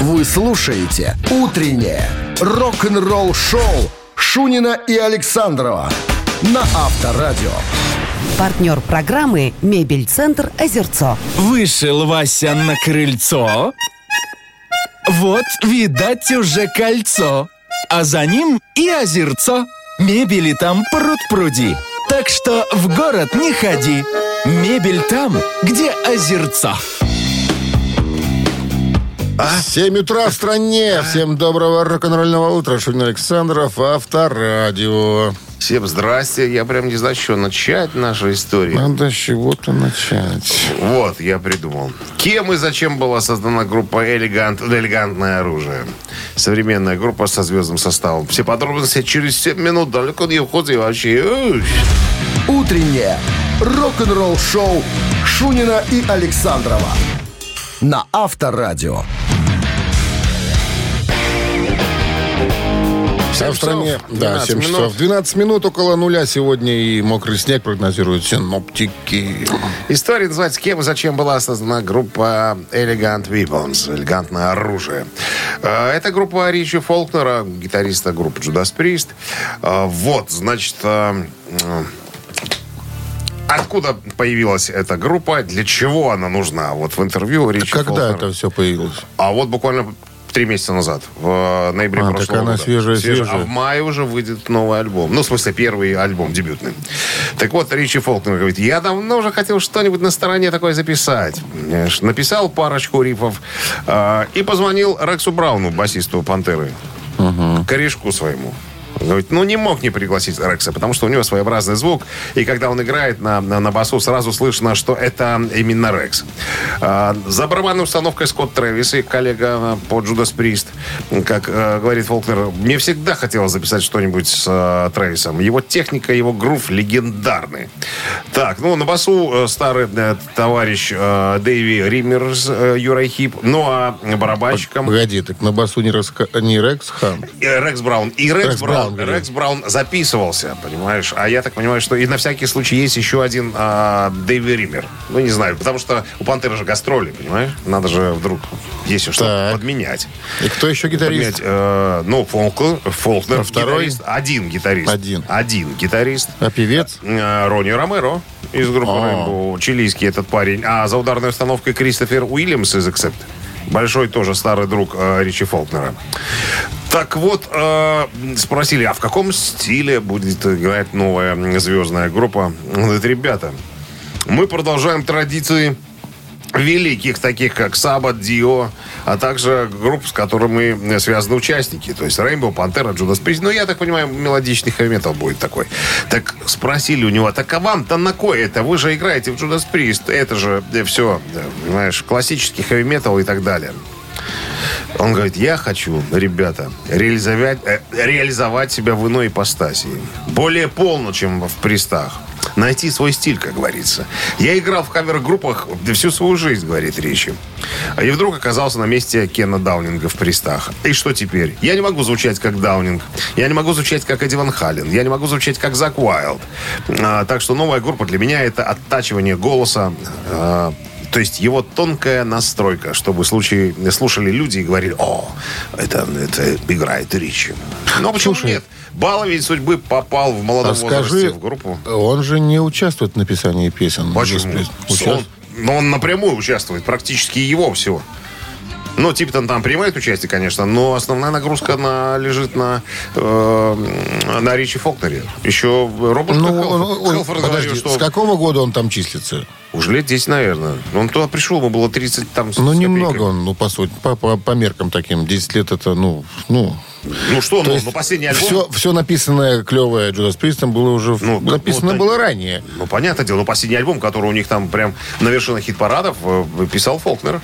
Вы слушаете «Утреннее рок-н-ролл-шоу» Шунина и Александрова на Авторадио. Партнер программы «Мебель-центр Озерцо». Вышел Вася на крыльцо. Вот, видать, уже кольцо. А за ним и озерцо. Мебели там пруд-пруди. Так что в город не ходи. Мебель там, где озерцо. 7 утра в стране. Всем доброго рок-н-ролльного утра. Шунин Александров, Авторадио. Всем здрасте. Я прям не знаю, с чего начать нашу историю. Надо с чего-то начать. Вот, я придумал. Кем и зачем была создана группа «Элегант», «Элегантное оружие»? Современная группа со звездным составом. Все подробности через 7 минут. Далеко не уходи вообще. «Утреннее рок-н-ролл-шоу» Шунина и Александрова на Авторадио. Вся в стране. Да, 12 7 минут. часов. 12 минут около нуля сегодня и мокрый снег прогнозируют синоптики. История называется «Кем и зачем была создана группа Elegant Weapons» «Элегантное оружие». Э, Это группа Ричи Фолкнера, гитариста группы Judas Priest. Э, Вот, значит, э, Откуда появилась эта группа? Для чего она нужна? Вот в интервью Ричи Когда Фолкнер- это все появилось? А вот буквально три месяца назад, в ноябре А, прошлого она года. свежая, свежая. А в мае уже выйдет новый альбом. Ну, в смысле, первый альбом, дебютный. Так вот, Ричи Фолкнер говорит, я давно уже хотел что-нибудь на стороне такое записать. Написал парочку рифов э, и позвонил Рексу Брауну, басисту «Пантеры», корешку своему. Говорит, ну не мог не пригласить Рекса, потому что у него своеобразный звук, и когда он играет на, на, на басу, сразу слышно, что это именно Рекс. А, за барабанной установкой Скотт Трэвис и коллега по Judas Priest, как э, говорит Фолкнер, мне всегда хотелось записать что-нибудь с э, Трэвисом. Его техника, его грув легендарный. Так, ну на басу э, старый э, товарищ э, Дэйви Риммер с э, Юрой Хип, ну а барабанщиком... Погоди, так на басу не, Рекс- не Рекс Хан. Рекс Браун. И Рекс, Рекс Браун, Браун, говорю. Рекс Браун записывался, понимаешь? А я так понимаю, что и на всякий случай есть еще один а, Дэйви Риммер. Ну, не знаю, потому что у Пантеры же гастроли, понимаешь? Надо же вдруг, если что, подменять. И кто еще гитарист? Подменять, э, ну, Фолк, Фолкнер, А второй? гитарист. Один гитарист. Один. Один гитарист. А певец? Э, Ронни Ромеро из группы А. Rainbow, чилийский этот парень. А за ударной установкой Кристофер Уильямс из Accept. Большой тоже старый друг э, Ричи Фолкнера. Так вот, э, спросили, а в каком стиле будет играть новая звездная группа? Говорит, ребята, мы продолжаем традиции великих, таких как Саббат, Дио, а также групп, с которыми связаны участники. То есть Rainbow, Пантера, Judas Priest. Ну, я так понимаю, мелодичный хэви-метал будет такой. Так спросили у него, так а вам-то на кое это? Вы же играете в Judas Priest. Это же все, понимаешь, классический хэви-метал и так далее. Он говорит, я хочу, ребята, реализовать, э, реализовать себя в иной ипостаси. Более полно, чем в пристах. Найти свой стиль, как говорится. Я играл в кавер-группах всю свою жизнь, говорит Ричи. И вдруг оказался на месте Кена Даунинга в пристах. И что теперь? Я не могу звучать как Даунинг. Я не могу звучать как Эдди Ван. Я не могу звучать как Зак Уайлд. А, так что новая группа для меня это оттачивание голоса, а, то есть его тонкая настройка, чтобы в случае слушали люди и говорили, о, это, это играет Ричи. Но почему Слушай, нет? Баловень судьбы попал в молодом А возрасте скажи, в группу. он же не участвует в написании песен. Почему? Участвует. Он, но он напрямую участвует, практически его все. Ну, Типтон там принимает участие, конечно, но основная нагрузка на, лежит на, э, на Ричи Фолкнере. Еще Роберт Ну, Хелфорд- он- подожди, что с какого года он там числится? уже лет 10, наверное. Он туда пришел, ему было 30 там Ну, немного он, ну, по сути, по, по- по меркам таким. 10 лет это, ну, ну... Ну что, То ну, ну, последний альбом... Все, все написанное клевое Джудас Пристом было уже в- Ну, написано ну, было так- ранее. Ну, понятное дело, но последний альбом, который у них там прям на вершинах хит-парадов, э, писал Фолкнер.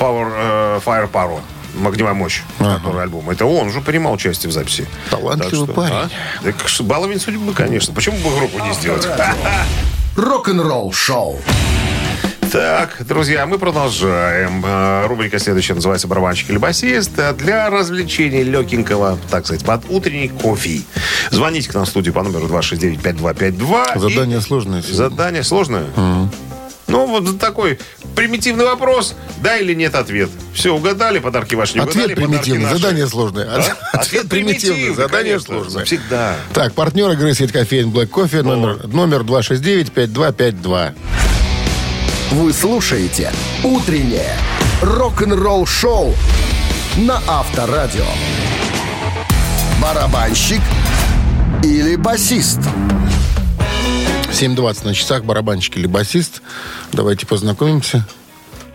Power, э, Fire Power. Огневая мощь, который альбом. Это он уже принимал участие в записи. Талантливый Так что, парень. а? Так что, баловень судьбы, конечно. Почему бы группу не сделать? Рок-н-ролл шоу. Так, друзья, мы продолжаем. Э, Рубрика следующая называется «Барабанщик или басист». Для развлечения легенького, так сказать, под утренний кофе. Звоните к нам в студию по номеру 269-5252. Задание И- сложное. сегодня. Задание сложное? Ну, вот такой примитивный вопрос, да или нет ответ. Все, угадали, подарки ваши не угадали, Ответ подарки примитивный, наши. задание сложное. Да? Ответ примитивный, задание конечно, сложное. Всегда. Так, партнер игры сеть кофеин Black Coffee номер, номер 269-5252. Вы слушаете «Утреннее рок-н-ролл-шоу» на Авторадио. Барабанщик или басист? 7.20 на часах, барабанщик или басист. Давайте познакомимся.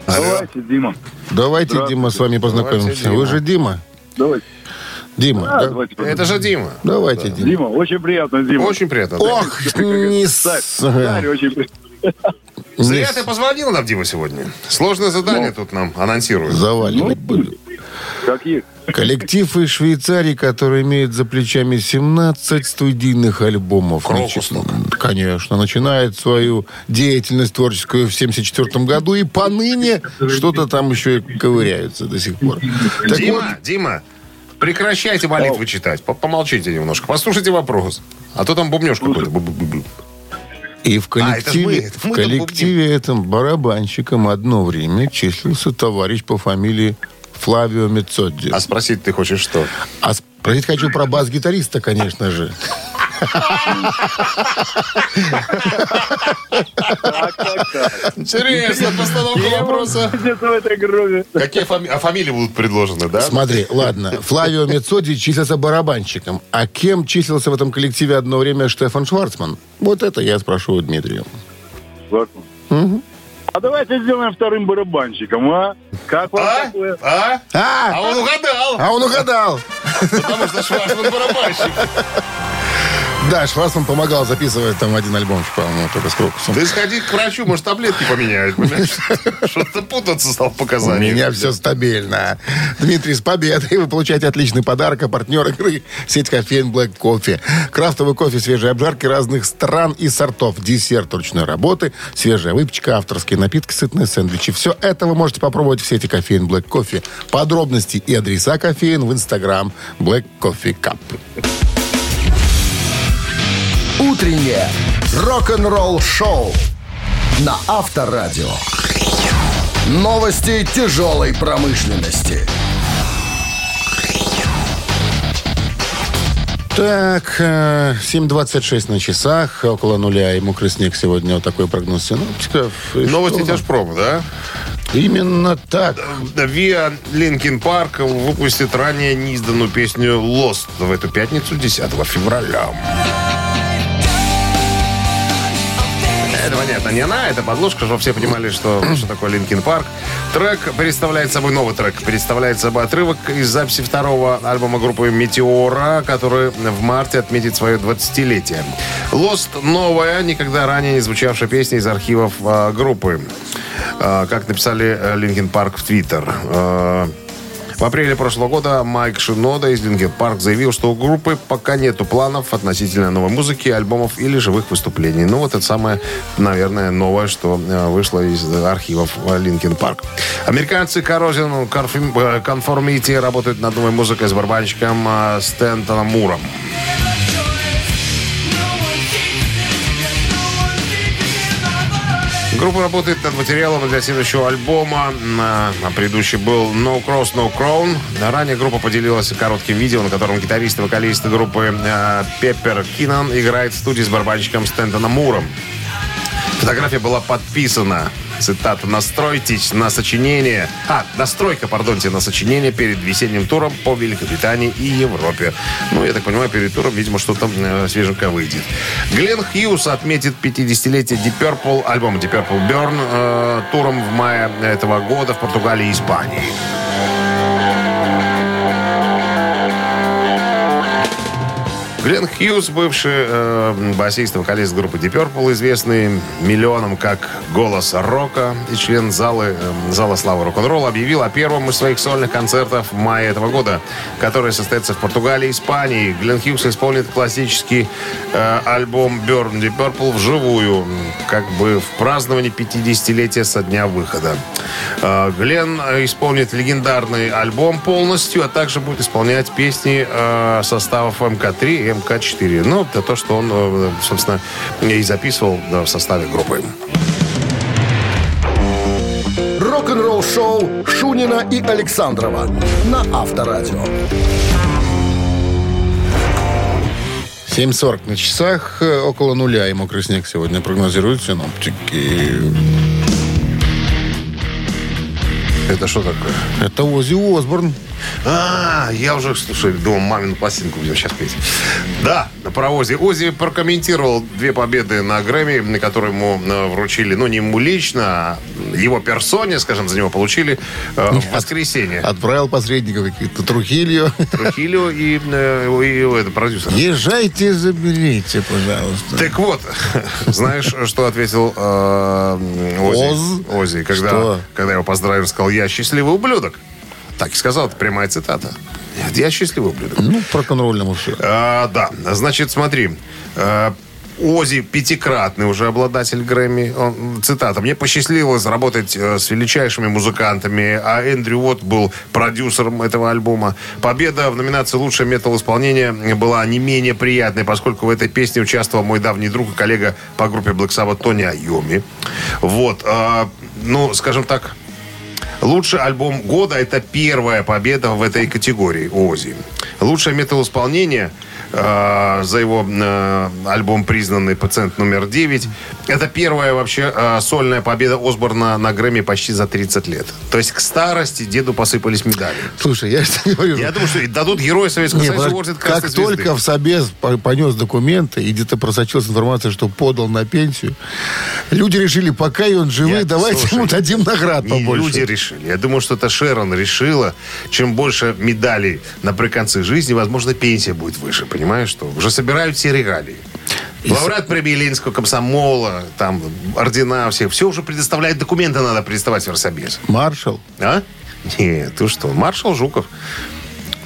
Давайте, Дима. Давайте, Дима, с вами познакомимся. Дима. Вы же Дима? Давайте. Дима, А, да? давайте. Это же Дима. Давайте, Дима. Дима, очень приятно, Дима. Очень приятно. да? Ох, не Царь, с... царь, очень приятно. Зря не ты позвонил нам, Дима, сегодня. Сложное задание Ну. тут нам анонсируют. Заваливать были. Как есть. Коллектив из Швейцарии, который имеет за плечами 17 студийных альбомов. Столько. Конечно. Начинает свою деятельность творческую в 74 году и поныне что-то там еще и ковыряются до сих пор. Так вот, Дима, Дима, прекращайте молитвы читать. По- Помолчите немножко. Послушайте вопрос. А то там бубнеж какой-то. И в А, это мы, коллективе, это в мы коллективе этом барабанщиком одно время числился товарищ по фамилии Флавио Мецодди. А спросить ты хочешь что? А спросить хочу про бас-гитариста, конечно же. Интересно, постановка вопроса. Где-то в этой группе. Какие а фамилии будут предложены, да? Смотри, ладно, Флавио Мецоди числился барабанщиком. А кем числился в этом коллективе одно время Штефан Шварцман? Вот это я спрошу у Дмитрия. Ладно. А давайте сделаем вторым барабанщиком, а? Как вам А? такое? А? А А, он угадал, а он угадал. потому что Шварцман барабанщик. Да, Шварцман помогал записывать там один альбомчик, по-моему, только с Крокусом. Ты сходи к врачу, может, таблетки поменяют. понимаешь? Что-то путаться стал У показания. меня все стабильно. Дмитрий, с победой. Вы получаете отличный подарок. А партнер игры – сеть кофеин Black Coffee. Крафтовый кофе, свежие обжарки разных стран и сортов. Десерт ручной работы, свежая выпечка, авторские напитки, сытные сэндвичи. Все это вы можете попробовать в сети кофеин Black Coffee. Подробности и адреса кофеин в инстаграм Black Coffee Cup. «Утреннее рок-н-ролл-шоу» на Авторадио. Новости тяжелой промышленности. Так, э, 7.26 на часах, около нуля и мокрый снег сегодня. Вот такой прогноз синоптиков. И Новости что? тяжпрома, да? Именно так. ВИА Linkin Park выпустит ранее неизданную песню «Lost» в эту пятницу, 10 февраля. Это понятно, не она, это подложка, чтобы все понимали, что, что такое Linkin Park. Трек представляет собой, новый трек, представляет собой отрывок из записи второго альбома группы Метеора, который в марте отметит свое 20-летие. Lost новая, никогда ранее не звучавшая песня из архивов а, группы. А, как написали Linkin Park в Твиттер. А, в апреле прошлого года Майк Шинода из Linkin Park заявил, что у группы пока нету планов относительно новой музыки, альбомов или живых выступлений. Ну, вот это самое, наверное, новое, что э, вышло из архивов Linkin Park. Американцы Corrosion Conform- Conformity работают над новой музыкой с барабанщиком э, Стэнтоном Муром. Группа работает над материалом для следующего альбома. А предыдущий был No Cross, No Crown. Ранее группа поделилась коротким видео, на котором гитарист и вокалист группы э, Пеппер Кинан играет в студии с барабанщиком Стэнтоном Муром. Фотография была подписана, цитата, «Настройтесь на сочинение...» А, настройка, пардонте, на сочинение перед весенним туром по Великобритании и Европе. Ну, я так понимаю, перед туром, видимо, что-то э, свеженькое выйдет. Глен Хьюз отметит 50-летие Deep Purple, альбом Deep Purple Burn, э, туром в мае этого года в Португалии и Испании. Глен Хьюз, бывший э, басист и вокалист группы Deep Purple, известный миллионам как голос рока и член залы, э, зала славы рок-н-ролла, объявил о первом из своих сольных концертов в мае этого года, который состоится в Португалии и Испании. Глен Хьюз исполнит классический э, альбом Burn Deep Purple вживую, как бы в праздновании 50-летия со дня выхода. Э, Глен э, исполнит легендарный альбом полностью, а также будет исполнять песни э, составов МК-3 и МК-4. Ну, это то, что он, э, собственно, и записывал да, в составе группы. Рок-н-ролл-шоу Шунина и Александрова на Авторадио. 7.40 на часах, э, около нуля и мокрый снег сегодня прогнозируют синоптики. Это что такое? Это Ози Осборн. А, я уже, слушай, думал, мамину пластинку будем сейчас петь. Да, про Ози. Ози прокомментировал две победы на Грэмми, на которые ему э, вручили, ну, не ему лично, а его персоне, скажем, за него получили э, в воскресенье. Отправил посредников каких-то Трухилью. Трухилио и, э, и это, продюсер. Езжайте, заберите, пожалуйста. Так вот, знаешь, что ответил э, Ози? Оз? Ози, когда, Что? когда его поздравил, сказал, я счастливый ублюдок. Так и сказал, это прямая цитата. Я счастливый ублюдок. Ну, по рок-н-ролльному все. А, да, значит, смотри. э, Ози пятикратный уже обладатель Грэмми. Он, цитата. «Мне посчастливилось работать э, с величайшими музыкантами, а Эндрю Уотт был продюсером этого альбома. Победа в номинации «Лучшее метал-исполнение» была не менее приятной, поскольку в этой песне участвовал мой давний друг и коллега по группе Black Sabbath Тони Айоми. Вот. а, ну, скажем так, Лучший альбом года – это первая победа в этой категории у Ози. Лучшее метал-исполнение э, за его э, альбом признанный «Пациент номер 9». Это первая вообще э, сольная победа Осборна на Грэмми почти за 30 лет. То есть к старости деду посыпались медали. Слушай, я тебе говорю. Я думаю, что дадут Героя Советского Не, Союза орден как Звезды. только в Собес по- понес документы, и где-то просочилась информация, что подал на пенсию, люди решили, пока и он живой, Я- давайте слушай, ему дадим наград побольше. люди решили. Я думаю, что это Шерон решила. Чем больше медалей наприконце жизни, возможно, пенсия будет выше. Понимаешь, что уже собирают все регалии. Лауреат премии Ленинского комсомола, там, ордена все. Все уже предоставляют, документы надо предоставать в Рособес. Маршал, А? Нет, ты что, маршал Жуков.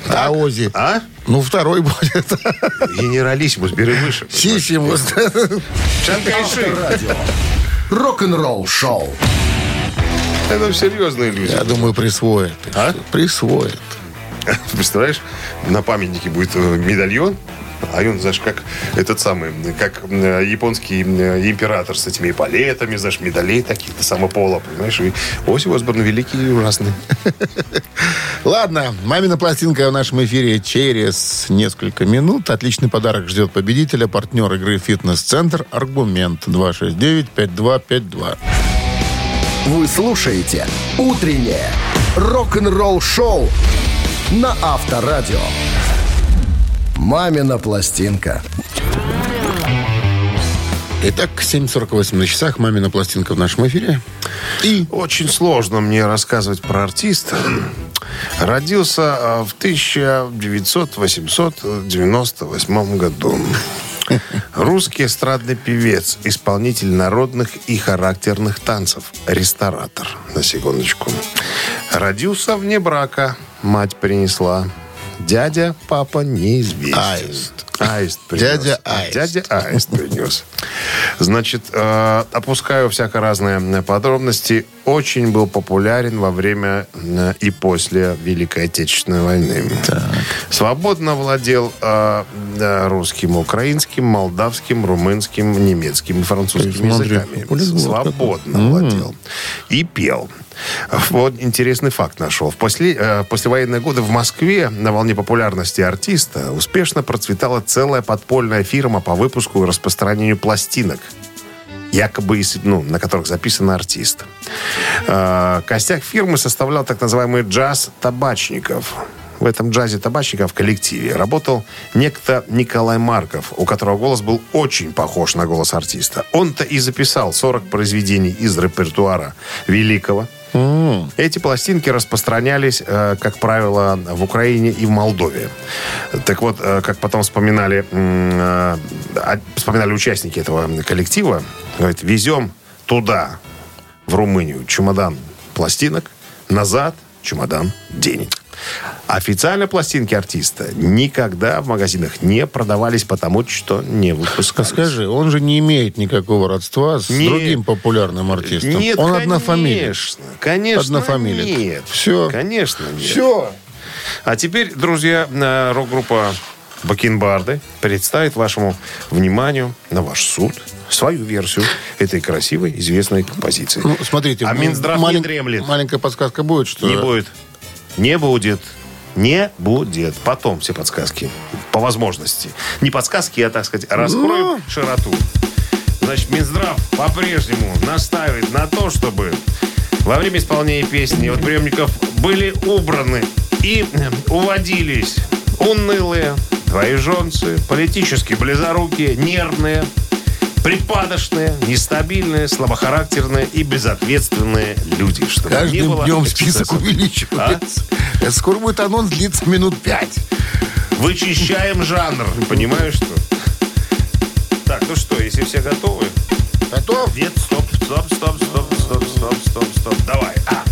а Ози. А? Ну, второй будет. Генералиссимус, бери выше. Сисимус. Шанкайши. Радио. Рок-н-ролл-шоу. Это серьезные люди. Я думаю, присвоит. А? Присвоит. Ты представляешь, на памятнике будет э, медальон, а он, знаешь, как этот самый, как э, японский э, император с этими эполетами, знаешь, медалей таких-то самопола, понимаешь? И Оси Осборн великий и ужасный. Ладно, мамина пластинка в нашем эфире через несколько минут. Отличный подарок ждет победителя. Партнер игры «Фитнес-центр». Аргумент 269-5252. Вы слушаете «Утреннее рок-н-ролл-шоу» на Авторадио. «Мамина пластинка». Итак, 7.48 на часах. Мамина пластинка в нашем эфире. И Очень сложно мне рассказывать про артиста. Родился э, в 1998 году. Русский эстрадный певец, исполнитель народных и характерных танцев, ресторатор, на секундочку. Родился вне брака, мать принесла. Дядя, папа неизвестен. Аист. Аист принес. Дядя Аист. Дядя Аист принес. Значит, э, опускаю всяко разные подробности. Очень был популярен во время э, и после Великой Отечественной войны. Свободно владел э, э, русским, украинским, молдавским, румынским, немецким и французским Ты смотри, языками. полиглот Свободно какой. владел. И пел. Вот интересный факт нашел. В после, э, послевоенные годы в Москве на волне популярности артиста успешно процветала целая подпольная фирма по выпуску и распространению пластинок якобы, ну, на которых записан артист. Э, Костяк фирмы составлял так называемый джаз табачников. В этом джазе табачников в коллективе работал некто Николай Марков, у которого голос был очень похож на голос артиста. Он-то и записал 40 произведений из репертуара великого. Эти пластинки распространялись, э, как правило, в Украине и в Молдове. Так вот, э, как потом вспоминали, э, а- вспоминали участники этого коллектива, говорит, везем туда, в Румынию, чемодан пластинок, назад чемодан денег. Официально пластинки артиста никогда в магазинах не продавались, потому что не а выпускались. скажи, он же не имеет никакого родства с Нет. другим популярным артистом. Нет, он конечно, однофамилия. Конечно, Однофамилец. нет. Всё. Конечно, нет. Все. А теперь, друзья, э, рок-группа Бакенбарды представит вашему вниманию на ваш суд свою версию этой красивой, известной композиции. Ну, смотрите. А Минздрав не малень- дремлет. Маленькая подсказка будет, что... Не будет. Не будет. Не будет. Потом все подсказки. По возможности. Не подсказки, а, так сказать, раскроем Ну. широту. Значит, Минздрав по-прежнему настаивает на то, чтобы во время исполнения песни от приемников были убраны и э, уводились унылые, двоеженцы, политически близорукие, нервные, припадочные, нестабильные, слабохарактерные и безответственные люди. Чтобы не Каждым было днем список увеличивается. Это Скоро будет анонс длиться минут пять. Вычищаем жанр. Понимаешь, что? Так, ну что, если все готовы? Готов? Нет, стоп, стоп, стоп, стоп, стоп, стоп, стоп, стоп. Давай. А,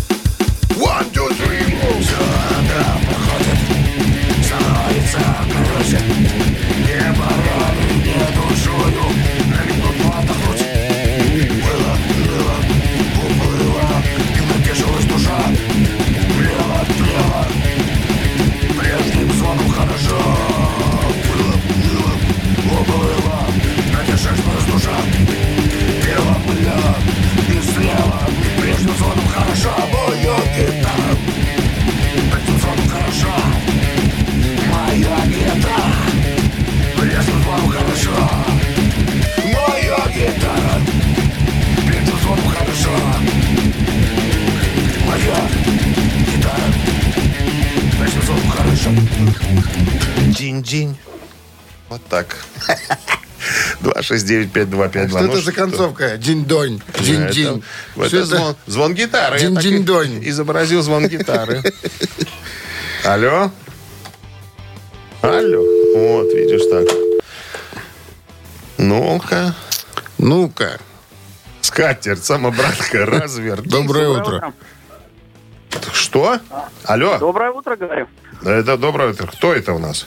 Динь-динь. Вот так. 269-5252. Что Ну это за концовка? Динь-донь. Динь-динь. Это, звон, звон гитары. Динь-динь-донь. изобразил звон гитары. Алло? Алло? Вот, видишь так. Ну-ка. Ну-ка. Скатерть, самобранка, разверт. Доброе утро. Что? Алло? Доброе утро, говорю. Это доброе утро. Кто это у нас?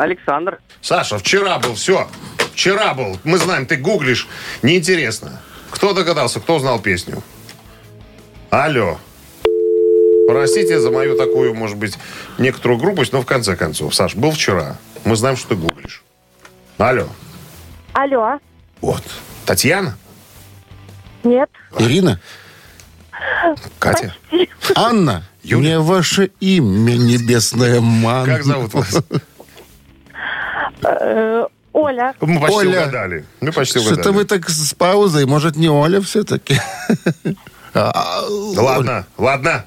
Александр. Саша, вчера был, все. Вчера был. Мы знаем, ты гуглишь. Неинтересно. Кто догадался, кто узнал песню? Алло. Простите за мою такую, может быть, некоторую грубость, но в конце концов. Саш, был вчера. Мы знаем, что ты гуглишь. Алло. Алло, Вот. Татьяна? нет, Ирина? Катя? Анна? Юля? Мне ваше имя, небесная манна. Как зовут вас? Э, Оля, Мы почти Оля. угадали. Мы почти Что-то угадали. вы так с паузой. Может, не Оля все-таки? А, Ладно, ладно.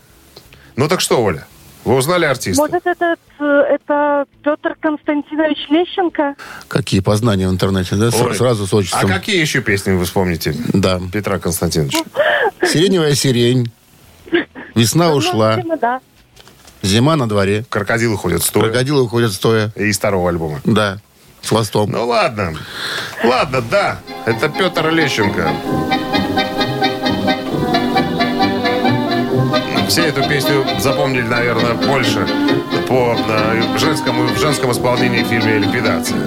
Ну так что, Оля? Вы узнали артиста? может, этот, э, это Петр Константинович Лещенко? Какие познания в интернете, да? Ой. Сразу с А отчеством. какие еще песни вы вспомните? Да. Петра Константиновича. Сиреневая сирень. Весна Ну, ушла. да. Зима на дворе. Крокодилы ходят стоя. Крокодилы уходят стоя. Из старого альбома. Да. С хвостом. Ну ладно. Ладно, да. Это Петр Лещенко. Все эту песню запомнили, наверное, больше по э, женскому, в женском исполнении в фильме «Ликвидация».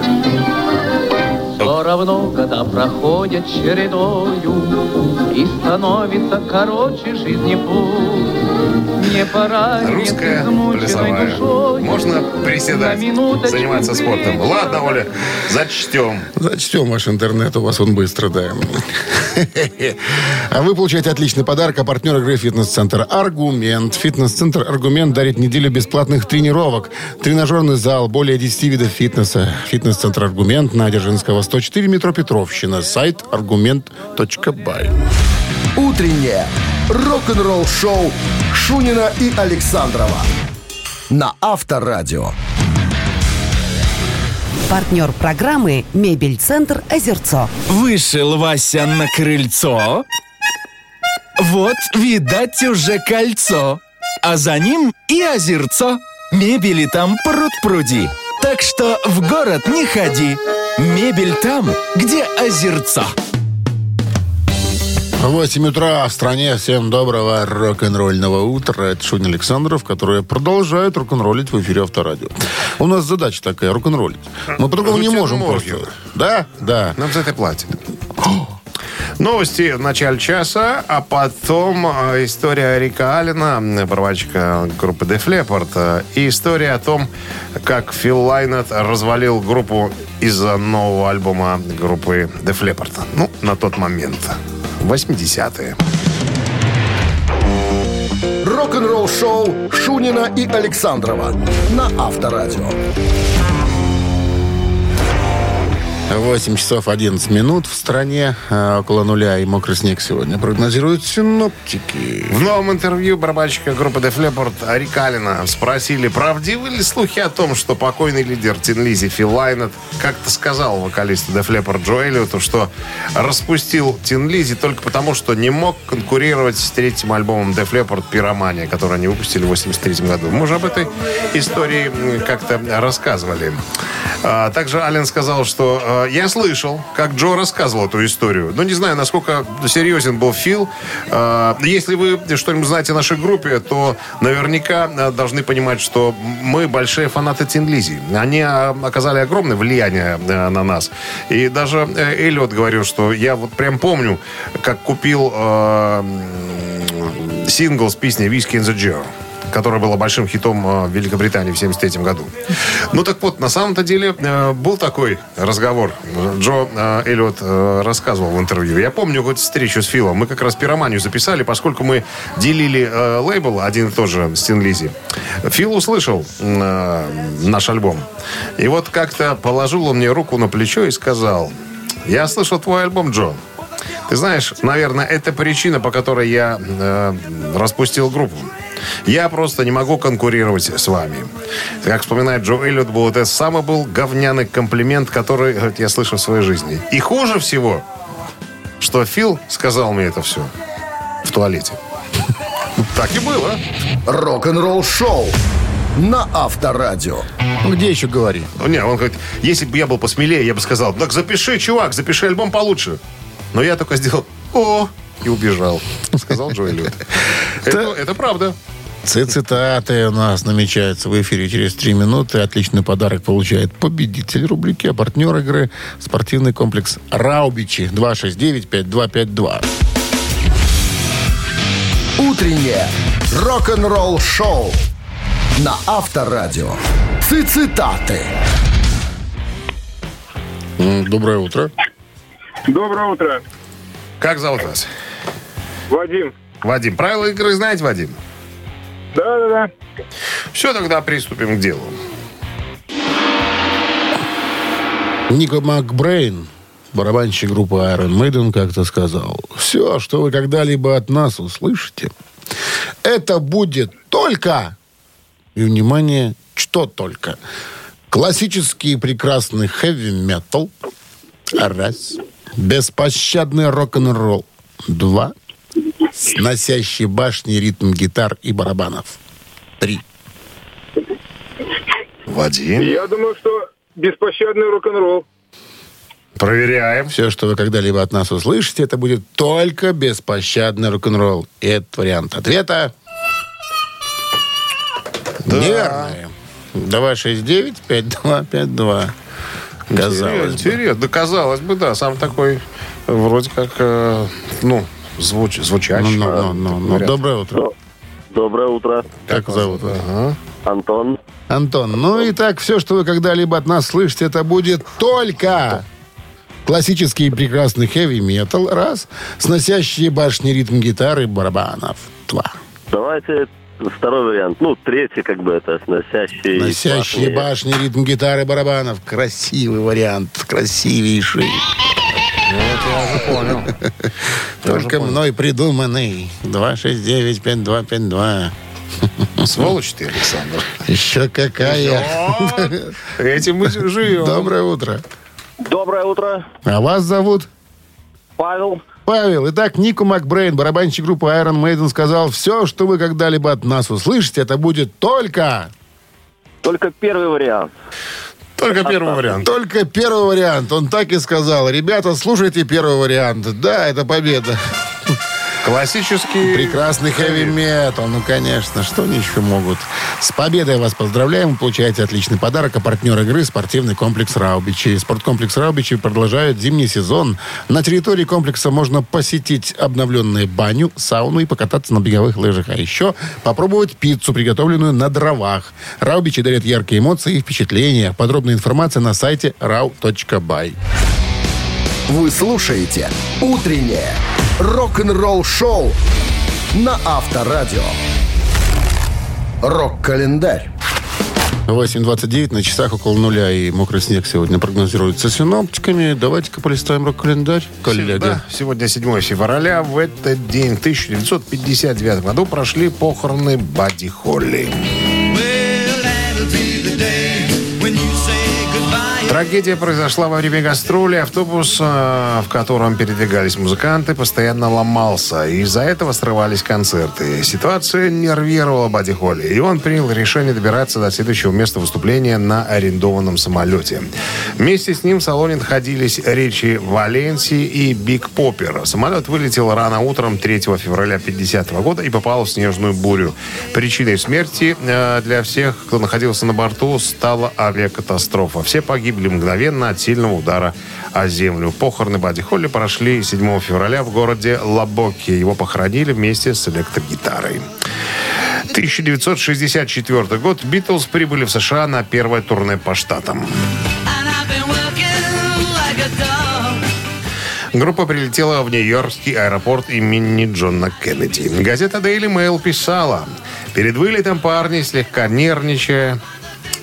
Все равно года проходят чередою И становится короче жизни путь Русская плясовая. Можно приседать, заниматься спортом. Ладно, Оля, зачтем. Зачтем ваш интернет, у вас он быстро, да. А вы получаете отличный подарок, а партнер игры «Фитнес-центр Аргумент». «Фитнес-центр Аргумент» дарит неделю бесплатных тренировок. Тренажерный зал, более 10 видов фитнеса. «Фитнес-центр Аргумент» на Дзержинского, 104, метро Петровщина. Сайт аргумент.бай. Утреннее рок-н-ролл-шоу Шунина и Александрова на Авторадио. Партнер программы «Мебель-центр Озерцо». Вышел Вася на крыльцо. Вот, видать, уже кольцо. А за ним и озерцо. Мебели там пруд-пруди. Так что в город не ходи. Мебель там, где озерцо. 8 утра в стране. Всем доброго рок-н-ролльного утра. Это Шунин Александров, который продолжает рок-н-роллить в эфире Авторадио. У нас задача такая, рок-н-роллить. Мы по-другому не можем просто. Да? Да. Нам за это платят. Новости в начале часа, а потом э, история Рика Аллена, м, барабанщика группы Def Leppard, э, и история о том, как Фил Лайнет развалил группу из-за нового альбома группы Def Leppard. Ну, на тот момент. 80-е. Рок-н-ролл шоу Шунина и Александрова на Авторадио. 8 часов 11 минут в стране. а, около нуля и мокрый снег сегодня прогнозируют синоптики. В новом интервью барабанщика группы Def Leppard Аллена спросили, правдивы ли слухи о том, что покойный лидер Тин Лизи Фил Лайнет как-то сказал вокалисту Def Leppard Джо Эллиоту, что распустил Тин Лизи только потому, что не мог конкурировать с третьим альбомом Def Leppard «Пиромания», который они выпустили в 83 году. Мы уже об этой истории как-то рассказывали. А, Также Аллен сказал, что э, я слышал, как Джо рассказывал эту историю. Но не знаю, насколько серьезен был Фил. Э, Если вы что-нибудь знаете о нашей группе, то наверняка э, должны понимать, что мы большие фанаты Тин Лизи. Они э, оказали огромное влияние э, на нас. И даже э, Эллиот говорил, что я вот прям помню, как купил э, сингл с песней «Whiskey in the Jar» которая была большим хитом э, в Великобритании в 73 году. Ну так вот, на самом-то деле э, был такой разговор. Джо э, Эллиот рассказывал в интервью. Я помню вот встречу с Филом. Мы как раз пироманию записали, поскольку мы делили лейбл один и тот же с Тин Лизи. Фил услышал наш альбом. И вот как-то положил он мне руку на плечо и сказал, я слышал твой альбом, Джо. Ты знаешь, наверное, это причина, по которой я э, распустил группу. Я просто не могу конкурировать с вами. Как вспоминает Джо Эллиот, был это самый был говняный комплимент, который говорит, я слышал в своей жизни. И хуже всего, что Фил сказал мне это все в туалете. Так и было. Рок-н-ролл шоу на Авторадио. Ну, где еще говори? Ну, Не, он говорит, если бы я был посмелее, я бы сказал, так запиши, чувак, запиши альбом получше. Но я только сделал «О!» И убежал, сказал Джо Эллиот. Это, это правда. Цитаты у нас намечаются в эфире через три минуты. Отличный подарок получает победитель рубрики, а партнер игры спортивный комплекс «Раубичи» 269-5252. Утреннее рок-н-ролл шоу на Авторадио. Цитаты. Доброе утро. Доброе утро. Как зовут вас? Вадим. Вадим. Правила игры знаете, Вадим? Да-да-да. Все, тогда приступим к делу. Нико Макбрейн, барабанщик группы Iron Maiden, как-то сказал, все, что вы когда-либо от нас услышите, это будет только, и, внимание, что только, классический прекрасный хэви-метал, раз, беспощадный рок-н-ролл, два, сносящий башни ритм гитар и барабанов, три. Вадим. Я думаю, что беспощадный рок-н-ролл. Проверяем. Все, что вы когда-либо от нас услышите, это будет только беспощадный рок-н-ролл. И этот вариант ответа неверный. 269-5252. Казалось бы. Интересно. Да, казалось бы, да. Сам такой, вроде как, э, ну, звуч, Ну, звучащий. ну, ну, ну. Вариант. Доброе утро. Доброе утро, Как зовут вас? Ага. Антон. Антон, ну и так, все, что вы когда-либо от нас слышите, это будет только классический и прекрасный хэви-метал, раз, сносящие башни ритм гитары барабанов, два. Давайте второй вариант. Ну, третий, как бы это, сносящий. Носящие башни, ритм гитары, барабанов. Красивый вариант, красивейший. Я уже понял. Только мной придуманный. 269-5252. Сволочь ты, Александр. Еще какая. Этим мы живем. Доброе утро. Доброе утро, А вас зовут? Павел. Павел. Итак, Нико Макбрейн, барабанщик группы Iron Maiden, сказал, все, что вы когда-либо от нас услышите, это будет только... Только первый вариант. Только первый вариант. Только первый вариант. Он так и сказал. Ребята, слушайте первый вариант. Да, это победа. Классический... Прекрасный хэви метал, ну конечно, что они еще могут. С победой вас поздравляем, вы получаете отличный подарок, а партнер игры спортивный комплекс Раубичи. Спорткомплекс Раубичи продолжает зимний сезон. На территории комплекса можно посетить обновленную баню, сауну и покататься на беговых лыжах. А еще попробовать пиццу, приготовленную на дровах. Раубичи дарят яркие эмоции и впечатления. Подробная информация на сайте rau.by. Вы слушаете «Утреннее рок-н-ролл-шоу» на Авторадио. Рок-календарь. 8.29 на часах около нуля и мокрый снег сегодня прогнозируется синоптиками. Давайте-ка полистаем рок-календарь, коллеги. Да, сегодня 7 февраля. В этот день, в 1959 году, прошли похороны Бадди Холли. Трагедия произошла во время гастроли. Автобус, э, в котором передвигались музыканты, постоянно ломался. И из-за этого срывались концерты. Ситуация нервировала Бадди Холли. И он принял решение добираться до следующего места выступления на арендованном самолете. Вместе с ним в салоне находились Ричи Валенси и Биг Поппер. Самолет вылетел рано утром 3 февраля 50 года и попал в снежную бурю. Причиной смерти э, для всех, кто находился на борту, стала авиакатастрофа. Все погибли мгновенно от сильного удара о землю. Похороны Бадди Холли прошли 7 февраля в городе Лабоки. Его похоронили вместе с электрогитарой. 1964 год. Битлз прибыли в США на первое турне по штатам. Группа прилетела в Нью-Йоркский аэропорт имени Джона Кеннеди. Газета Daily Mail писала, перед вылетом парни, слегка нервничая,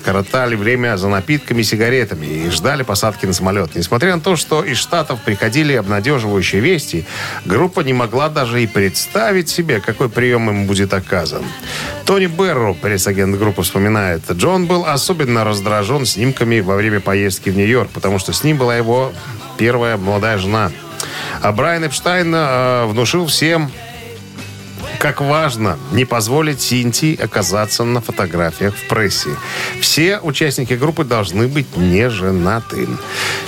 коротали время за напитками и сигаретами и ждали посадки на самолет. Несмотря на то, что из Штатов приходили обнадеживающие вести, группа не могла даже и представить себе, какой прием им будет оказан. Тони Берру, пресс-агент группы, вспоминает, Джон был особенно раздражен снимками во время поездки в Нью-Йорк, потому что с ним была его первая молодая жена. А Брайан Эпштайн э, внушил всем, как важно не позволить Синтии оказаться на фотографиях в прессе. Все участники группы должны быть не женаты.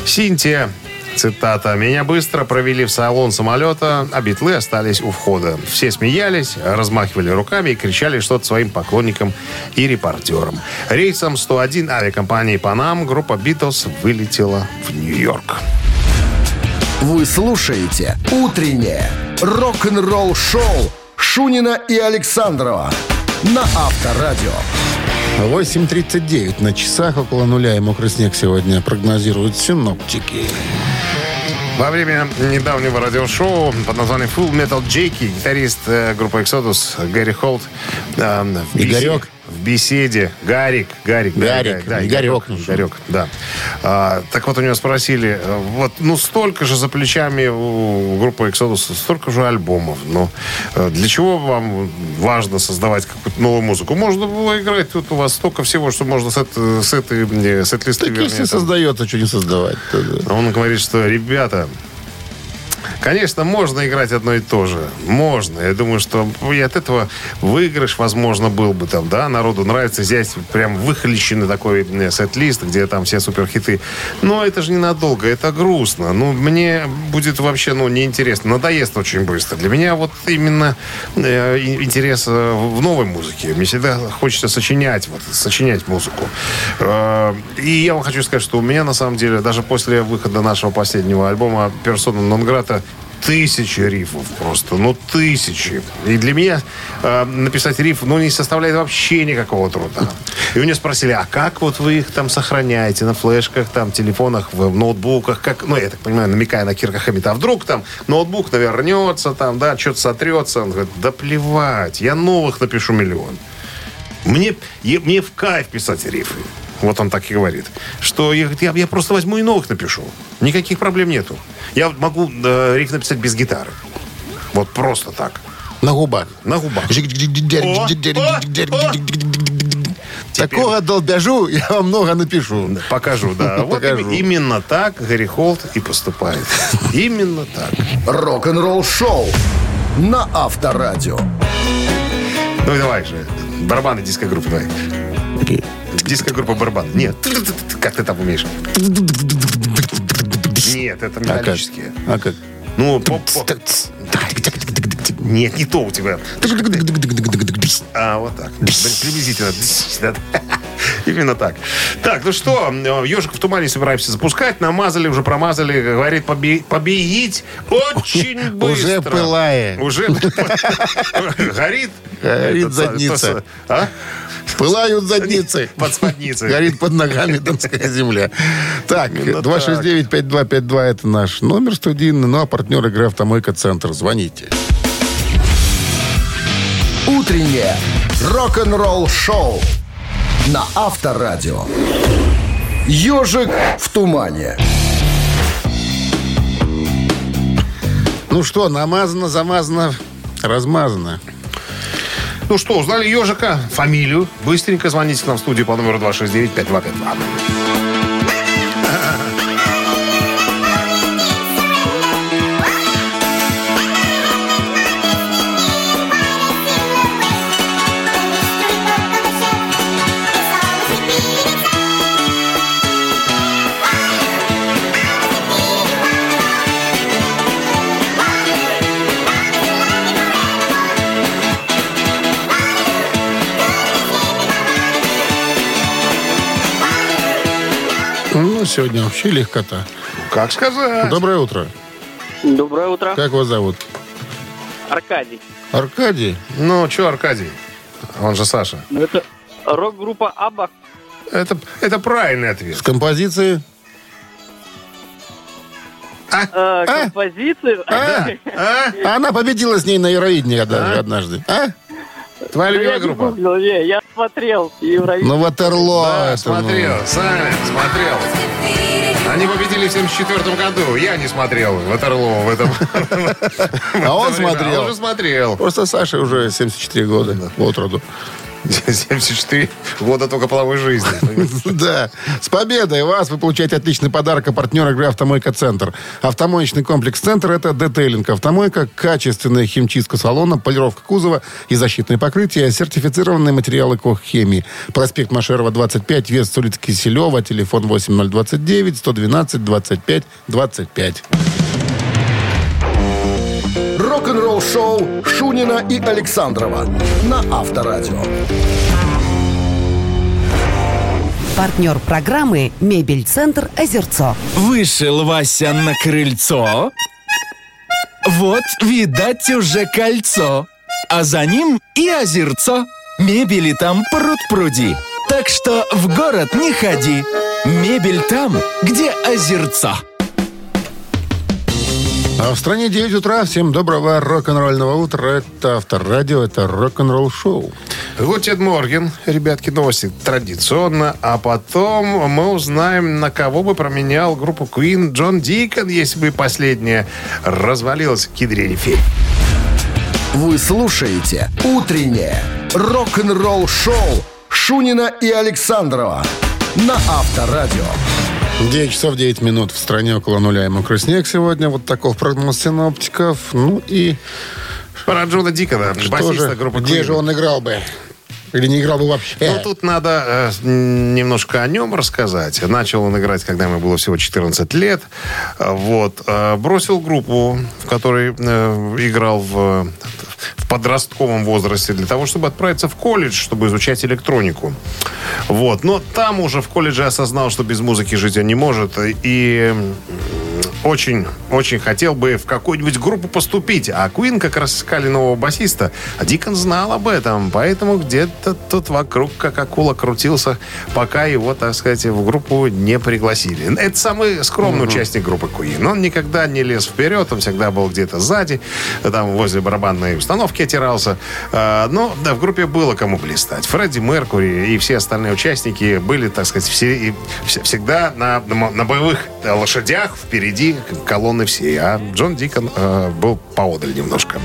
Синтия Цитата. «Меня быстро провели в салон самолета, а битлы остались у входа. Все смеялись, размахивали руками и кричали что-то своим поклонникам и репортерам. Рейсом 101 авиакомпании «Панам» группа «Битлз» вылетела в Нью-Йорк». Вы слушаете «Утреннее рок-н-ролл-шоу» Шунина и Александрова на Авторадио. 8.39 на часах около нуля и мокрый снег сегодня прогнозируют синоптики. Во время недавнего радиошоу под названием Full Metal Jakey гитарист э, группы Exodus Гэри Холт э, в бесе- Игорек. В беседе Гарик, Гарик, да, Гарик, да, Игорек Игорек, нужен. Игорек, да. А, так вот у него спросили, э, вот, ну столько же за плечами у группы Exodus, столько же альбомов, но э, для чего вам важно создавать какую-то новую музыку? Можно было играть, тут у вас столько всего, что можно с, этой- с этой, с этой листы, Так если вернее, там. создается, что не создавать. А Он говорит, что, ребята, Конечно, можно играть одно и то же. Можно. Я думаю, что и от этого выигрыш, возможно, был бы там, да, народу нравится взять прям выхолещенный такой сет-лист, где там все суперхиты. Но это же ненадолго, это грустно. Ну, мне будет вообще, ну, неинтересно. Надоест очень быстро. Для меня вот именно э, интерес э, в новой музыке. Мне всегда хочется сочинять, вот, сочинять музыку. Э, и я вам хочу сказать, что у меня, на самом деле, даже после выхода нашего последнего альбома «Персона Нонграта» тысячи рифов просто, ну тысячи. И для меня э, написать риф, ну, не составляет вообще никакого труда. И у меня спросили, а как вот вы их там сохраняете на флешках, там, телефонах, в ноутбуках, как, ну, я так понимаю, намекая на Кирка Хамита, а вдруг там ноутбук навернется, там, да, что-то сотрется. Он говорит, да плевать, я новых напишу миллион. Мне, е- мне в кайф писать рифы. Вот он так и говорит. Что я, я, я просто возьму и новых напишу. Никаких проблем нету. Я могу э, риф написать без гитары. Вот просто так. На губах. На губах. Такого долбяжу я вам много напишу. Покажу, да. Вот Покажу. именно так Гарри Холт и поступает. Именно так. Рок-н-ролл-шоу на Авторадио. Ну и давай же. Барабаны диско-группы, давай. Диско-группа барабан. Нет. Как ты там умеешь? Нет, это А как? металлические. А как? Ну, поп, поп. Нет, не то у тебя. А, вот так. Приблизительно. Именно так. Так, ну что, ежик в тумане собираемся запускать. Намазали, уже промазали. Говорит, побе- очень быстро. Уже пылает. Уже горит. Горит Этот, задница. А? Пылают задницы. Под спадницей. Горит под ногами Донская земля. Так, Именно 269-5252 это наш номер студийный. Ну, а партнер игры «Автомойка Центр». Звоните. Утреннее рок-н-ролл-шоу на Авторадио. Ежик в тумане. Ну что, намазано, замазано, размазано. Ну что, узнали ежика, фамилию. Быстренько звоните к нам в студию по номеру 269-5252. Ну, сегодня вообще легкота. Как сказать? Доброе утро. Доброе утро. Как вас зовут? Аркадий. Аркадий? Ну, что, Аркадий? Он же Саша. Ну, Это рок-группа Абба. Это, это правильный ответ. С композицией? Э, композицию. А? А Она победила с ней на Евровидении однажды. однажды. А? Твоя любимая группа? я смотрел Евровидение. Ну, Ватерло. Да, это, ну. смотрел, Саня, смотрел. Они победили в 74 году. Я не смотрел Ватерлоо в этом. А он время. смотрел. Он уже смотрел. Просто Саша уже 74 года от роду. 74 года только половой жизни. Да. С победой вас! Вы получаете отличный подарок от партнера игры «Автомойка Центр». Автомоечный комплекс «Центр» — это детейлинг автомойка, качественная химчистка салона, полировка кузова и защитное покрытие, сертифицированные материалы «Коххемии». Проспект Машерова, 25, вес улицы Киселева, телефон 8029 112 25 25. Рок-н-ролл-шоу Шунина и Александрова на Авторадио. Партнер программы «Мебель-центр Озерцо». Вышел Вася на крыльцо. Вот, видать, уже кольцо. А за ним и озерцо. Мебели там пруд-пруди. Так что в город не ходи. Мебель там, где озерцо. А в стране 9 утра. Всем доброго рок-н-ролльного утра. Это Авторадио, это рок-н-ролл шоу. Guten Morgen, ребятки, новости традиционно. А потом мы узнаем, на кого бы променял группу Queen Джон Дикон, если бы последняя развалилась в кедре рифе. Вы слушаете «Утреннее рок-н-ролл-шоу» Шунина и Александрова на Авторадио. 9 часов 9 минут в стране около нуля и мокрый снег сегодня. Вот таков прогноз синоптиков. Ну и Про Джона Дикона, что басиста же, группы где Queen. же он играл бы? Или не играл бы вообще? Ну, тут надо э, немножко о нем рассказать. Начал он играть, когда ему было всего 14 лет. Э, Вот. Э, бросил группу, в которой э, играл в, в подростковом возрасте для того, чтобы отправиться в колледж, чтобы изучать электронику. Вот. Но там уже в колледже осознал, что без музыки жить он не может. И очень, очень хотел бы в какую-нибудь группу поступить. А Куин как раз искали нового басиста. А Дикон знал об этом. Поэтому где-то тут вокруг как акула крутился, пока его, так сказать, в группу не пригласили. Это самый скромный участник группы Куин. Он никогда не лез вперед, он всегда был где-то сзади, там возле барабанной установки отирался. А, Но да, в группе было кому блистать. Фредди Меркури и все остальные участники были, так сказать, все, всегда на, на, на боевых лошадях впереди колонны все. А Джон Дикон э, был поодаль немножко.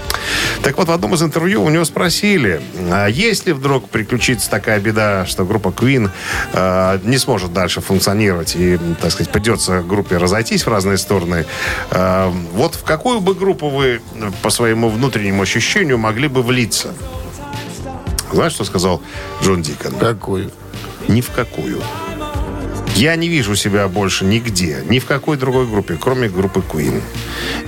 Так вот, в одном из интервью у него спросили, а если вдруг приключится такая беда, что группа Queen э, не сможет дальше функционировать и, так сказать, придется группе разойтись в разные стороны, э, вот в какую бы группу вы э, по своему внутреннему ощущению могли бы влиться? Знаешь, что сказал Джон Дикон? Какой? Ни в какую. Я не вижу себя больше нигде, ни в какой другой группе, кроме группы Queen.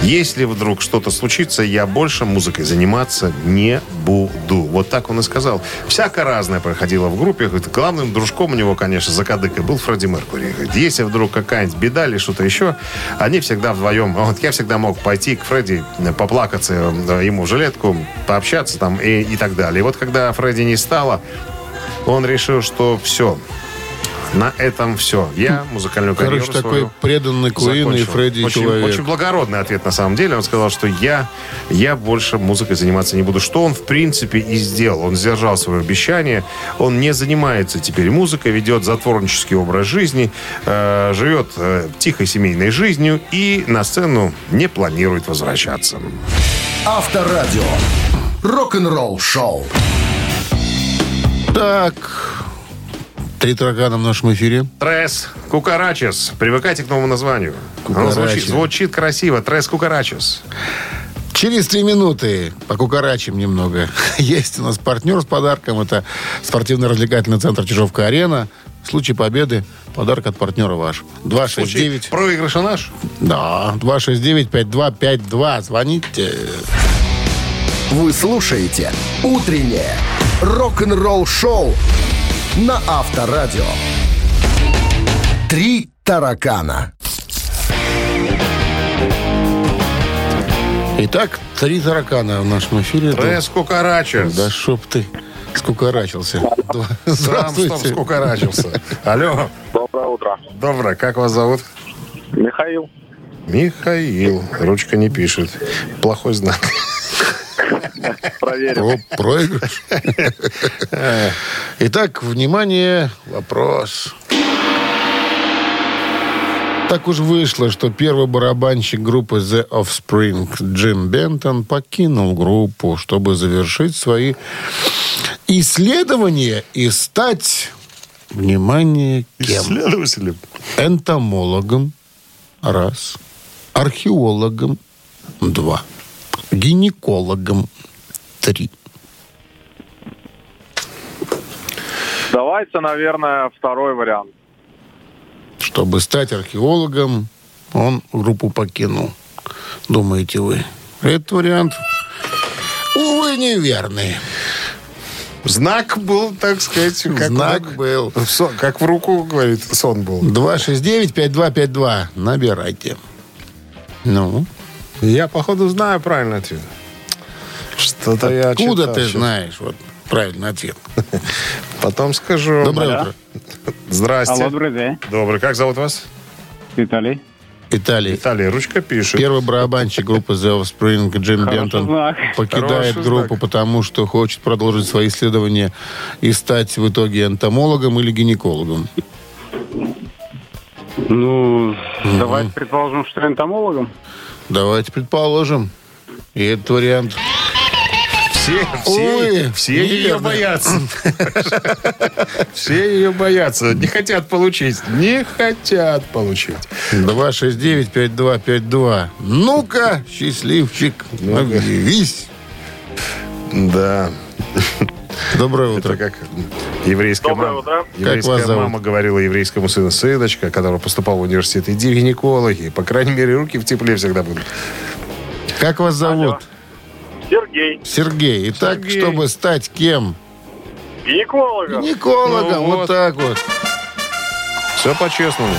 Если вдруг что-то случится, я больше музыкой заниматься не буду. Вот так он и сказал. Всяко разное проходило в группе. Главным дружком у него, конечно, закадыкой был Фредди Меркури. Если вдруг какая-нибудь беда или что-то еще, они всегда вдвоем. Вот я всегда мог пойти к Фредди, э, поплакаться э, ему в жилетку, пообщаться там и, и так далее. И вот когда Фредди не стало, он решил, что все, на этом все. Я музыкальную карьеру Короче, такой свою преданный Куин и. Фредди очень, человек. Очень благородный ответ на самом деле. Он сказал, что я, я больше музыкой заниматься не буду. Что он, в принципе, и сделал. Он сдержал свое обещание. Он не занимается теперь музыкой, ведет затворнический образ жизни, э, живет э, тихой семейной жизнью и на сцену не планирует возвращаться. Авторадио. Рок-н-ролл шоу. Так, три таракана в нашем эфире. Трес Кукарачес. Привыкайте к новому названию. Оно звучит, звучит красиво. Трес Кукарачес. Через три минуты покукарачим немного. Есть у нас партнер с подарком. Это спортивно-развлекательный центр Чижовка-Арена. В случае победы подарок от партнера ваш. 269... Проигрыша наш. Да, 269-5252. Звоните. Вы слушаете «Утреннее рок-н-ролл-шоу» на Авторадио. Три таракана. Итак, три таракана в нашем эфире. Трес Кукарачес. Да чтоб ты скукарачился. Два- Сам Здравствуйте. стоп скукарачился. Алло. Доброе утро. Доброе. Как вас зовут? Михаил. Михаил. Ручка не пишет. Плохой знак. Проверим. Про- проигрыш. Итак, внимание, вопрос. Так уж вышло, что первый барабанщик группы The Offspring Джим Бентон покинул группу, чтобы завершить свои исследования и стать, внимание, кем? Исследователи. Энтомологом. Раз. Археологом. Два. Гинекологом. Три. Давайте, наверное, второй вариант. Чтобы стать археологом, он группу покинул. Думаете вы? Этот вариант, увы, неверный. Знак был, так сказать, как, Знак был. в сон- как в руку, говорит, сон был. 269-5252. Набирайте. Ну, Я, походу, знаю правильный ответ. Что-то я откуда ты щас. знаешь вот правильный ответ? Потом скажу. Доброе утро. Здрасте. добрый день. Добрый. Как зовут вас? Виталий. Италия. Виталий, ручка пишет. Первый барабанщик группы The Offspring Джим Хороший Бентон знак. покидает Хороший группу, знак. потому что хочет продолжить свои исследования и стать в итоге энтомологом или гинекологом. Ну, давайте предположим, что энтомологом. Давайте предположим. И этот вариант. Все, все, Ой, все ее боятся. Все ее боятся. Не хотят получить. Не хотят получить. 269-5252. Ну-ка, счастливчик, объявись. Да. Доброе Это утро. как еврейская Доброе мама. утро. Еврейская Как вас зовут? мама говорила еврейскому сыну, сыночка, который поступал в университет, иди в гинекологи. По крайней мере, руки в тепле всегда будут. Как вас зовут? Сергей. Сергей. Итак, Сергей. чтобы стать кем? Гинеколога. Гинекологом. Ну вот. вот. так вот. Все по-честному.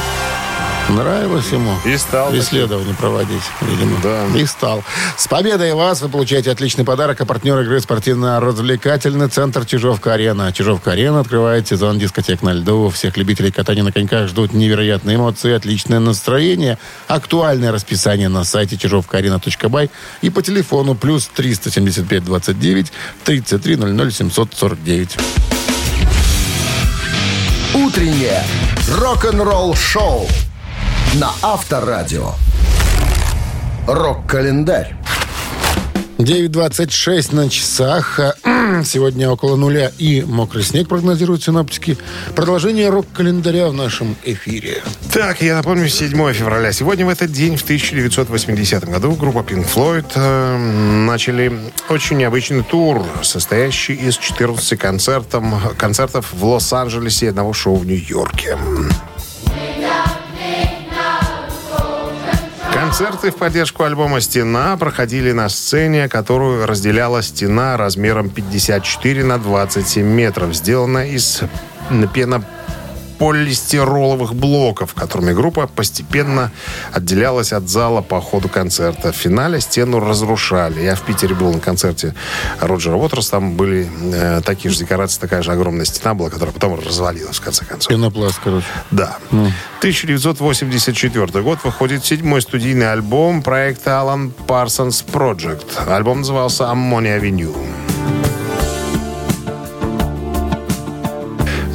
Нравилось ему И стал таким. исследование проводить, видимо. Да. И стал. С победой вас вы получаете отличный подарок. А партнер игры спортивно-развлекательный центр Чижовка-Арена. Чижовка-Арена открывает сезон дискотек на льду. Всех любителей катания на коньках ждут невероятные эмоции, отличное настроение. Актуальное расписание на сайте чижовкаарена.бай и по телефону плюс 375 29 33 00 749. Утреннее рок-н-ролл-шоу на Авторадио. Рок-календарь. 9.26 на часах. А, Сегодня около нуля и мокрый снег прогнозируют синоптики. Продолжение рок-календаря в нашем эфире. Так, я напомню, 7 февраля. Сегодня в этот день, в 1980 году, группа Pink Floyd э, начали очень необычный тур, состоящий из 14 концертов, концертов в Лос-Анджелесе и одного шоу в Нью-Йорке. Концерты в поддержку альбома «Стена» проходили на сцене, которую разделяла стена размером 54 на 27 метров, сделанная из пено полистироловых блоков, которыми группа постепенно отделялась от зала по ходу концерта. В финале стену разрушали. Я в Питере был на концерте Роджера Уотерс. Там были э, такие же декорации, такая же огромная стена была, которая потом развалилась в конце концов. Пенопласт, короче. Да. 1984 год выходит седьмой студийный альбом проекта Alan Parsons Project. Альбом назывался «Ammonia Avenue».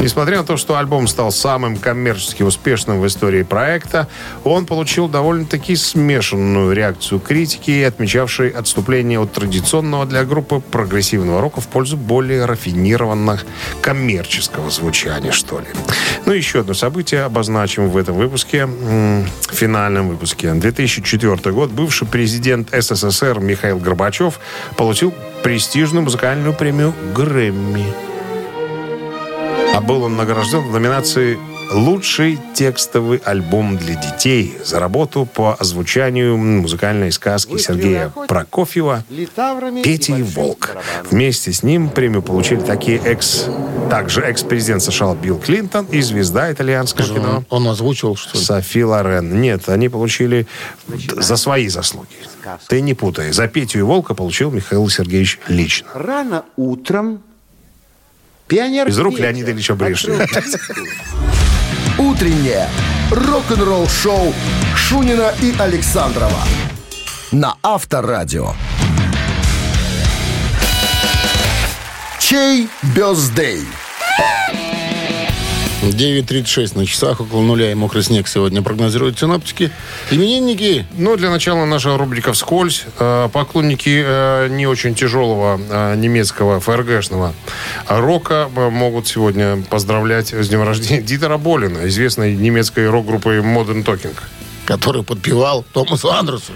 Несмотря на то, что альбом стал самым коммерчески успешным в истории проекта, он получил довольно-таки смешанную реакцию критики, отмечавшей отступление от традиционного для группы прогрессивного рока в пользу более рафинированного коммерческого звучания, что ли. Ну, еще одно событие обозначим в этом выпуске, м, финальном выпуске. 2004 год. Бывший президент СССР Михаил Горбачев получил престижную музыкальную премию «Грэмми». А был он награжден в номинации «Лучший текстовый альбом для детей» за работу по озвучанию музыкальной сказки Сергея Прокофьева «Петя и Волк». Вместе с ним премию получили такие экс... Также экс-президент США Билл Клинтон и звезда итальянского кино Он, он озвучил, что ли? Софи Лорен. Нет, они получили за свои заслуги. Ты не путай. За Петю и Волка получил Михаил Сергеевич лично. Рано утром пионер Из рук Петя Леонида Ильича Брежнева. Утреннее рок-н-ролл-шоу Шунина и Александрова на Авторадио. Чей бездей? 9.36 на часах, около нуля и мокрый снег сегодня прогнозируют синоптики. Именинники Ну, для начала наша рубрика «Вскользь». Э, Поклонники э, не очень тяжелого э, немецкого ФРГшного рока могут сегодня поздравлять с днем рождения Дитера Болина, известной немецкой рок-группы Modern Talking. который подпевал Томасу Андресу.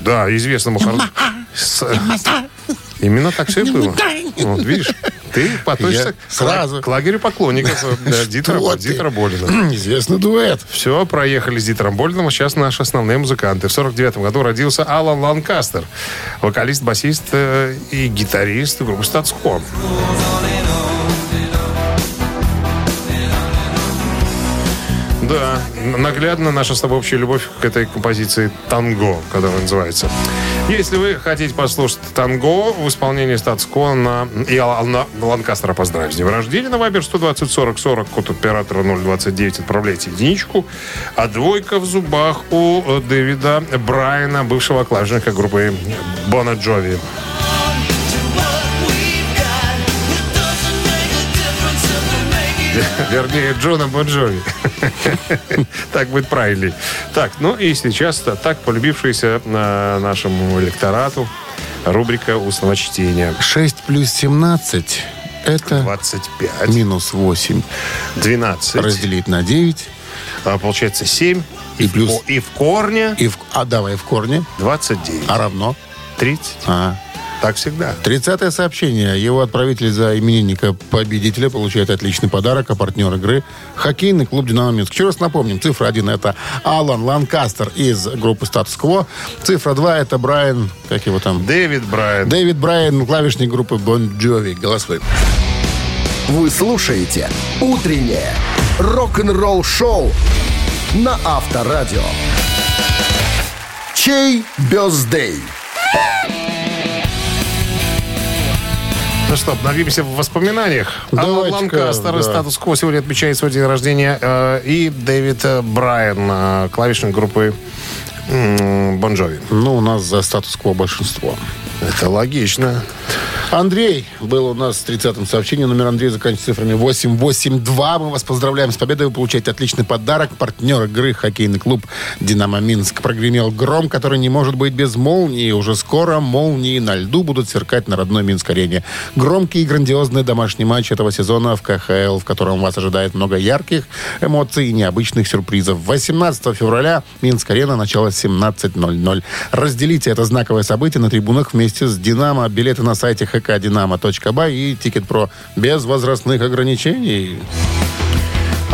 Да, известному Именно так все и было. Вот, видишь, ты относишься сразу. к лагерю поклонников Дитера, Болина. Известный дуэт. Все, проехали с Дитером Больденом. Сейчас наши основные музыканты. В 49 году родился Алан Ланкастер, вокалист, басист э, и гитарист группы Статско. Да, наглядно наша с тобой общая любовь к этой композиции «Танго», которая называется. Если вы хотите послушать «Танго» в исполнении Статско на... Ланкастера поздравить с днем рождения на Вайбер 120 40 40, код оператора 029, отправляйте единичку. А двойка в зубах у э, Дэвида Брайана, бывшего клавишника группы Бона Джови. Вернее, Джона Боджови. Так будет правильней. Так, ну и сейчас так полюбившаяся э, нашему электорату рубрика устного чтения. 6 плюс 17 это 25. минус 8. 12. Разделить на 9. А, получается 7. И, плюс- и в корне И в, а давай в корне. 29. А равно? 30. А. Так всегда. 30 сообщение. Его отправитель за именинника победителя получает отличный подарок, а партнер игры – хоккейный клуб «Динамо Минск». Еще раз напомним, цифра 1 – это Алан Ланкастер из группы «Статус Кво». Цифра 2 – это Брайан, как его там? Дэвид Брайан. Дэвид Брайан, клавишник группы Бон Джови. Голосуем. Вы слушаете «Утреннее рок-н-ролл-шоу» на Авторадио. Чей бездей? Ну что, обновимся в воспоминаниях. Алан Ланкастер да. статус-кво сегодня отмечает свой день рождения. э, и Дэвид э, Брайан, э, клавишник группы Бон Джови. Ну, у нас за статус-кво большинство. Это логично. Андрей был у нас с 30-м сообщением. Номер Андрея заканчивается цифрами 882. Мы вас поздравляем с победой. Вы получаете отличный подарок. Партнер игры хоккейный клуб «Динамо Минск». Прогремел гром, который не может быть без молнии. Уже скоро молнии на льду будут сверкать на родной Минск-арене. Громкий и грандиозный домашний матч этого сезона в КХЛ, в котором вас ожидает много ярких эмоций и необычных сюрпризов. 18 февраля Минск-арена, начало 17.00. Разделите это знаковое событие на трибунах вместе с «Динамо». Билеты на сайте hkdinamo.by и «Тикет Про» без возрастных ограничений.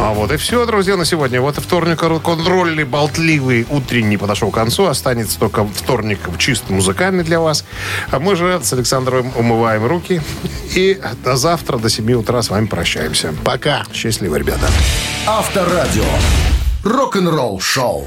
А вот и все, друзья, на сегодня. Вот и вторник контрольный, болтливый, утренний подошел к концу. Останется только вторник чисто музыкальный для вас. А мы же с Александром умываем руки. И до завтра, до 7 утра с вами прощаемся. Пока. Счастливо, ребята. Авторадио. Рок-н-ролл шоу.